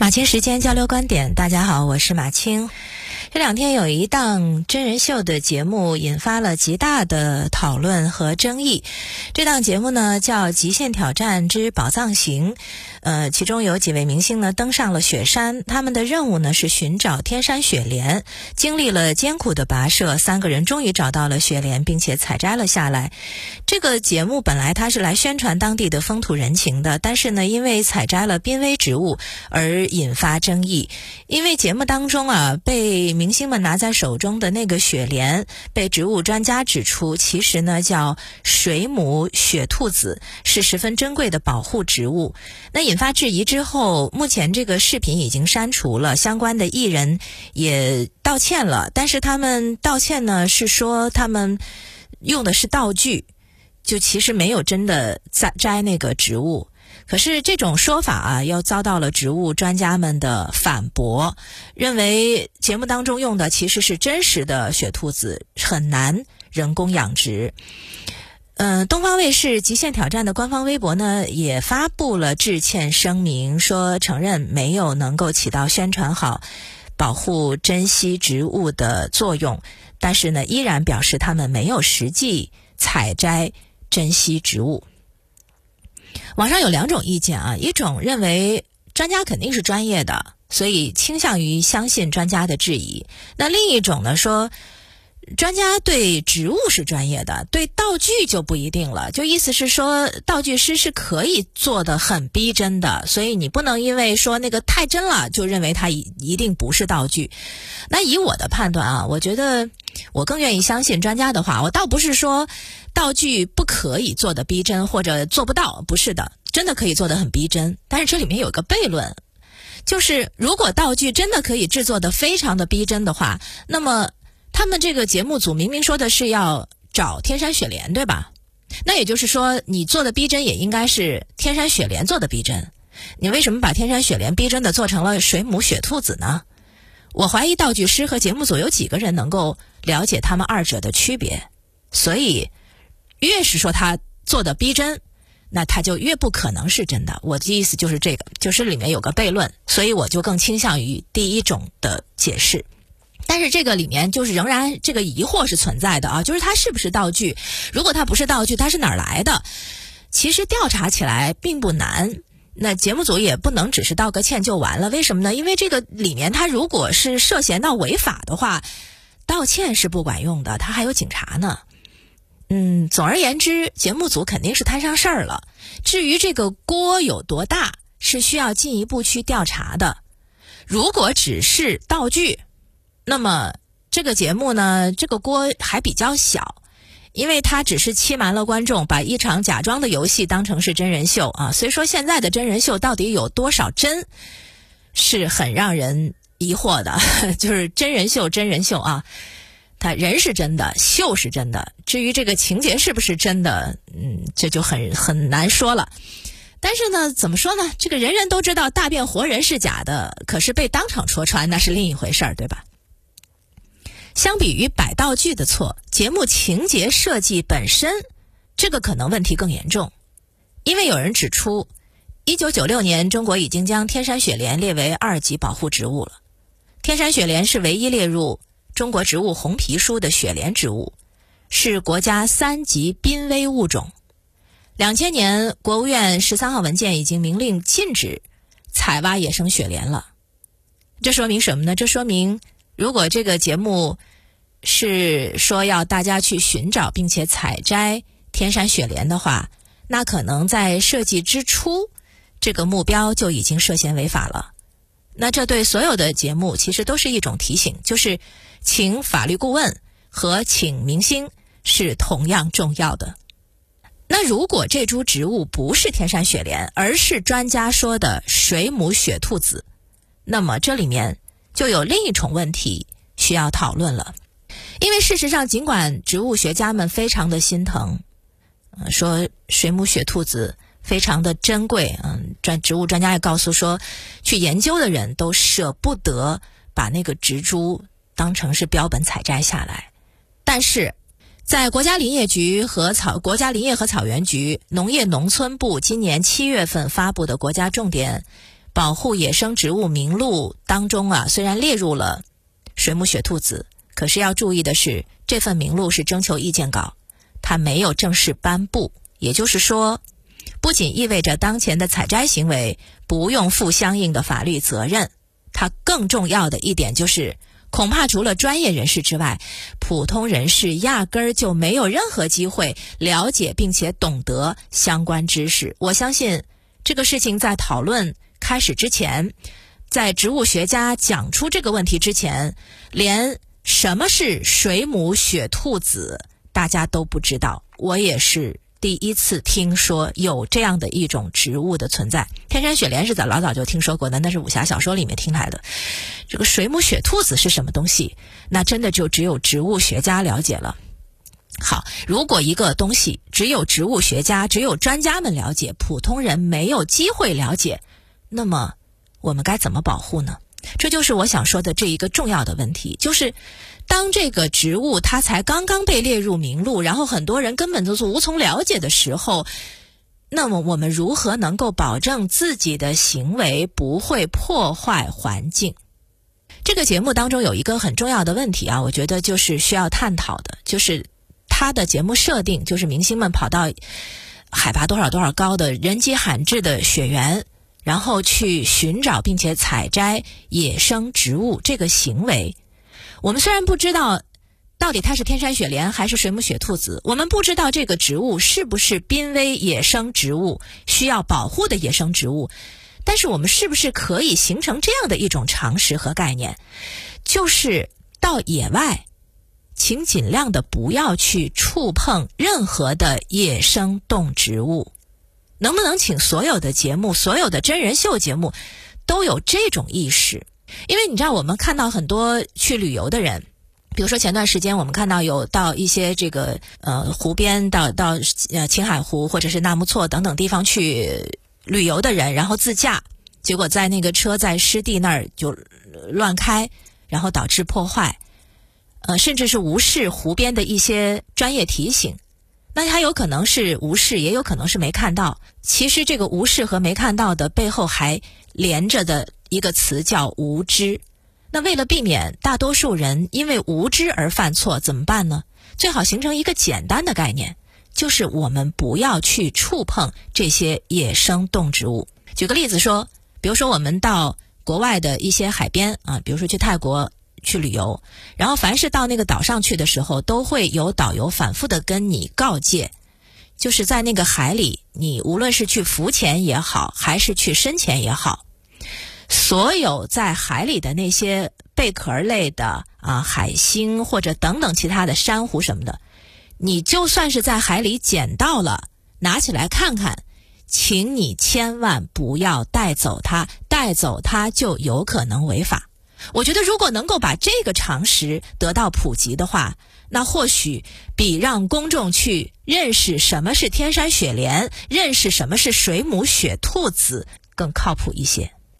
马青时间交流观点，大家好，我是马青。这两天有一档真人秀的节目引发了极大的讨论和争议。这档节目呢叫《极限挑战之宝藏行》，呃，其中有几位明星呢登上了雪山，他们的任务呢是寻找天山雪莲。经历了艰苦的跋涉，三个人终于找到了雪莲，并且采摘了下来。这个节目本来它是来宣传当地的风土人情的，但是呢，因为采摘了濒危植物而引发争议。因为节目当中啊被明星们拿在手中的那个雪莲，被植物专家指出，其实呢叫水母雪兔子，是十分珍贵的保护植物。那引发质疑之后，目前这个视频已经删除了，相关的艺人也道歉了。但是他们道歉呢，是说他们用的是道具，就其实没有真的摘摘那个植物。可是这种说法啊，又遭到了植物专家们的反驳，认为节目当中用的其实是真实的雪兔子，很难人工养殖。嗯，东方卫视《极限挑战》的官方微博呢，也发布了致歉声明，说承认没有能够起到宣传好、保护、珍稀植物的作用，但是呢，依然表示他们没有实际采摘珍稀植物。网上有两种意见啊，一种认为专家肯定是专业的，所以倾向于相信专家的质疑；那另一种呢说，专家对植物是专业的，对道具就不一定了。就意思是说，道具师是可以做的很逼真的，所以你不能因为说那个太真了，就认为它一一定不是道具。那以我的判断啊，我觉得我更愿意相信专家的话。我倒不是说道具不可以做的逼真或者做不到，不是的，真的可以做的很逼真。但是这里面有个悖论，就是如果道具真的可以制作的非常的逼真的话，那么他们这个节目组明明说的是要找天山雪莲，对吧？那也就是说，你做的逼真也应该是天山雪莲做的逼真。你为什么把天山雪莲逼真的做成了水母雪兔子呢？我怀疑道具师和节目组有几个人能够了解他们二者的区别，所以越是说他做的逼真，那他就越不可能是真的。我的意思就是这个，就是里面有个悖论，所以我就更倾向于第一种的解释。但是这个里面就是仍然这个疑惑是存在的啊，就是它是不是道具？如果它不是道具，它是哪儿来的？其实调查起来并不难。那节目组也不能只是道个歉就完了，为什么呢？因为这个里面它如果是涉嫌到违法的话，道歉是不管用的，他还有警察呢。嗯，总而言之，节目组肯定是摊上事儿了。至于这个锅有多大，是需要进一步去调查的。如果只是道具，那么这个节目呢，这个锅还比较小，因为它只是欺瞒了观众，把一场假装的游戏当成是真人秀啊。所以说，现在的真人秀到底有多少真，是很让人疑惑的。就是真人秀，真人秀啊，他人是真的，秀是真的。至于这个情节是不是真的，嗯，这就很很难说了。但是呢，怎么说呢？这个人人都知道大变活人是假的，可是被当场戳穿那是另一回事儿，对吧？相比于摆道具的错，节目情节设计本身，这个可能问题更严重。因为有人指出，一九九六年中国已经将天山雪莲列为二级保护植物了。天山雪莲是唯一列入中国植物红皮书的雪莲植物，是国家三级濒危物种。两千年，国务院十三号文件已经明令禁止采挖野生雪莲了。这说明什么呢？这说明。如果这个节目是说要大家去寻找并且采摘天山雪莲的话，那可能在设计之初，这个目标就已经涉嫌违法了。那这对所有的节目其实都是一种提醒，就是请法律顾问和请明星是同样重要的。那如果这株植物不是天山雪莲，而是专家说的水母雪兔子，那么这里面。就有另一重问题需要讨论了，因为事实上，尽管植物学家们非常的心疼，呃，说水母雪兔子非常的珍贵，嗯，专植物专家也告诉说，去研究的人都舍不得把那个植株当成是标本采摘下来，但是在国家林业局和草国家林业和草原局农业农村部今年七月份发布的国家重点。保护野生植物名录当中啊，虽然列入了水母雪兔子，可是要注意的是，这份名录是征求意见稿，它没有正式颁布。也就是说，不仅意味着当前的采摘行为不用负相应的法律责任，它更重要的一点就是。恐怕除了专业人士之外，普通人士压根儿就没有任何机会了解并且懂得相关知识。我相信这个事情在讨论开始之前，在植物学家讲出这个问题之前，连什么是水母雪兔子大家都不知道。我也是。第一次听说有这样的一种植物的存在，天山雪莲是早老早就听说过的，那是武侠小说里面听来的。这个水母雪兔子是什么东西？那真的就只有植物学家了解了。好，如果一个东西只有植物学家、只有专家们了解，普通人没有机会了解，那么我们该怎么保护呢？这就是我想说的这一个重要的问题，就是。当这个植物它才刚刚被列入名录，然后很多人根本都是无从了解的时候，那么我们如何能够保证自己的行为不会破坏环境？这个节目当中有一个很重要的问题啊，我觉得就是需要探讨的，就是它的节目设定，就是明星们跑到海拔多少多少高的人迹罕至的雪原，然后去寻找并且采摘野生植物这个行为。我们虽然不知道到底它是天山雪莲还是水母雪兔子，我们不知道这个植物是不是濒危野生植物需要保护的野生植物，但是我们是不是可以形成这样的一种常识和概念，就是到野外，请尽量的不要去触碰任何的野生动植物，能不能请所有的节目、所有的真人秀节目都有这种意识？因为你知道，我们看到很多去旅游的人，比如说前段时间我们看到有到一些这个呃湖边，到到呃青海湖或者是纳木错等等地方去旅游的人，然后自驾，结果在那个车在湿地那儿就乱开，然后导致破坏，呃，甚至是无视湖边的一些专业提醒。那他有可能是无视，也有可能是没看到。其实这个无视和没看到的背后还连着的。一个词叫无知，那为了避免大多数人因为无知而犯错，怎么办呢？最好形成一个简单的概念，就是我们不要去触碰这些野生动植物。举个例子说，比如说我们到国外的一些海边啊，比如说去泰国去旅游，然后凡是到那个岛上去的时候，都会有导游反复的跟你告诫，就是在那个海里，你无论是去浮潜也好，还是去深潜也好。所有在海里的那些贝壳类的啊，海星或者等等其他的珊瑚什么的，你就算是在海里捡到了，拿起来看看，请你千万不要带走它，带走它就有可能违法。我觉得如果能够把这个常识得到普及的话，那或许比让公众去认识什么是天山雪莲，认识什么是水母雪兔子更靠谱一些。